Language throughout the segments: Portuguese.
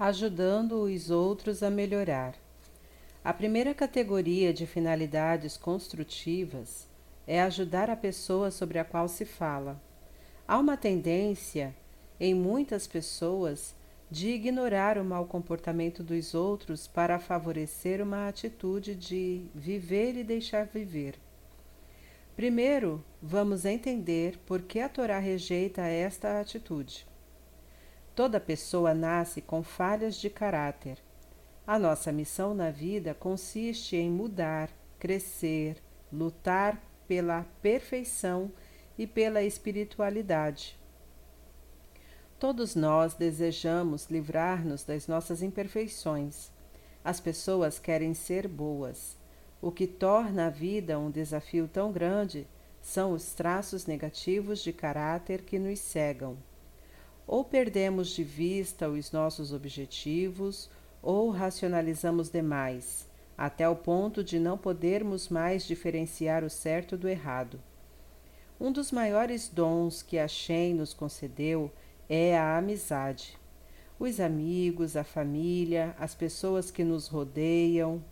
ajudando os outros a melhorar. A primeira categoria de finalidades construtivas é ajudar a pessoa sobre a qual se fala. Há uma tendência em muitas pessoas de ignorar o mau comportamento dos outros para favorecer uma atitude de viver e deixar viver. Primeiro, vamos entender por que a Torá rejeita esta atitude. Toda pessoa nasce com falhas de caráter. A nossa missão na vida consiste em mudar, crescer, lutar pela perfeição e pela espiritualidade. Todos nós desejamos livrar-nos das nossas imperfeições. As pessoas querem ser boas. O que torna a vida um desafio tão grande são os traços negativos de caráter que nos cegam. Ou perdemos de vista os nossos objetivos, ou racionalizamos demais, até o ponto de não podermos mais diferenciar o certo do errado. Um dos maiores dons que a Shem nos concedeu é a amizade. Os amigos, a família, as pessoas que nos rodeiam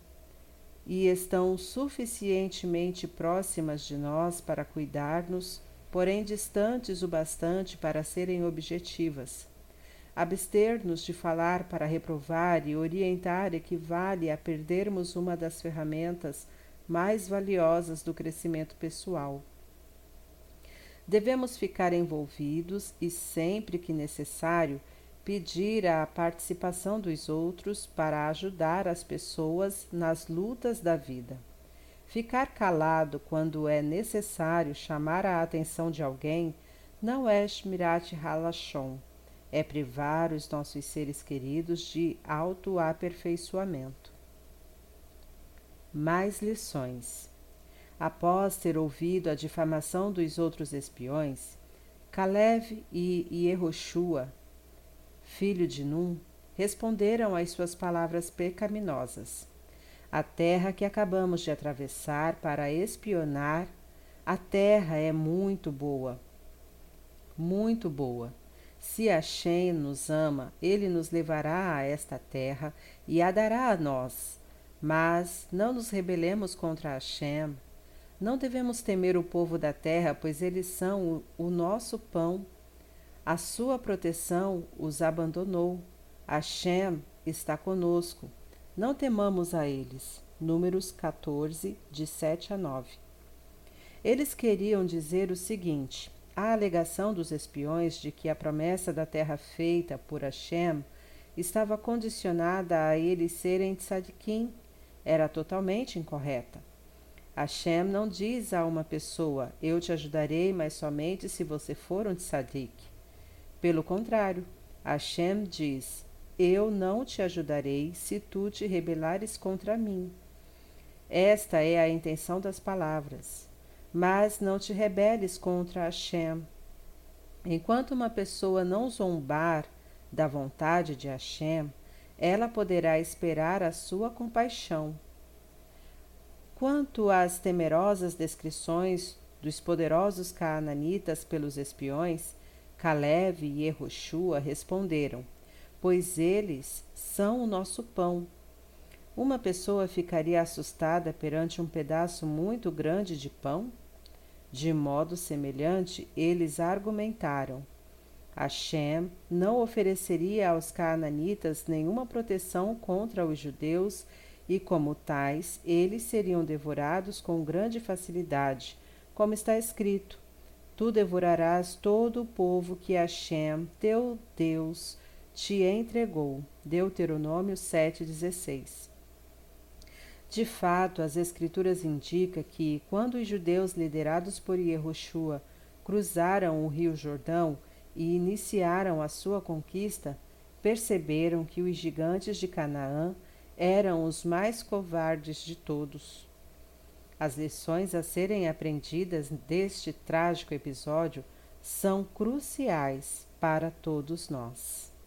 e estão suficientemente próximas de nós para cuidar-nos, porém distantes o bastante para serem objetivas. Abster-nos de falar para reprovar e orientar equivale a perdermos uma das ferramentas mais valiosas do crescimento pessoal. Devemos ficar envolvidos e, sempre que necessário, pedir a participação dos outros para ajudar as pessoas nas lutas da vida. Ficar calado quando é necessário chamar a atenção de alguém não é Shmirat Halashon, é privar os nossos seres queridos de autoaperfeiçoamento. Mais lições. Após ter ouvido a difamação dos outros espiões, Caleb e Yehoshua, filho de Num, responderam às suas palavras pecaminosas. A terra que acabamos de atravessar para espionar, a terra é muito boa. Muito boa. Se Hashem nos ama, ele nos levará a esta terra e a dará a nós. Mas não nos rebelemos contra Hashem, não devemos temer o povo da terra, pois eles são o, o nosso pão. A sua proteção os abandonou. Hashem está conosco. Não temamos a eles. Números 14, de 7 a 9. Eles queriam dizer o seguinte: a alegação dos espiões de que a promessa da terra feita por Hashem estava condicionada a eles serem tzadikim era totalmente incorreta. Hashem não diz a uma pessoa: Eu te ajudarei, mas somente se você for um tzadik. Pelo contrário, Hashem diz: Eu não te ajudarei se tu te rebelares contra mim. Esta é a intenção das palavras. Mas não te rebeles contra Hashem. Enquanto uma pessoa não zombar da vontade de Hashem, ela poderá esperar a sua compaixão Quanto às temerosas descrições dos poderosos caananitas pelos espiões, Caleb e Yehoshua responderam: Pois eles são o nosso pão. Uma pessoa ficaria assustada perante um pedaço muito grande de pão? De modo semelhante, eles argumentaram. Hashem não ofereceria aos caananitas nenhuma proteção contra os judeus e, como tais, eles seriam devorados com grande facilidade, como está escrito: Tu devorarás todo o povo que Hashem, teu Deus, te entregou. Deuteronômio 7,16. De fato, as Escrituras indicam que, quando os judeus liderados por Yehoshua cruzaram o rio Jordão e iniciaram a sua conquista, perceberam que os gigantes de Canaã eram os mais covardes de todos. As lições a serem aprendidas deste trágico episódio são cruciais para todos nós.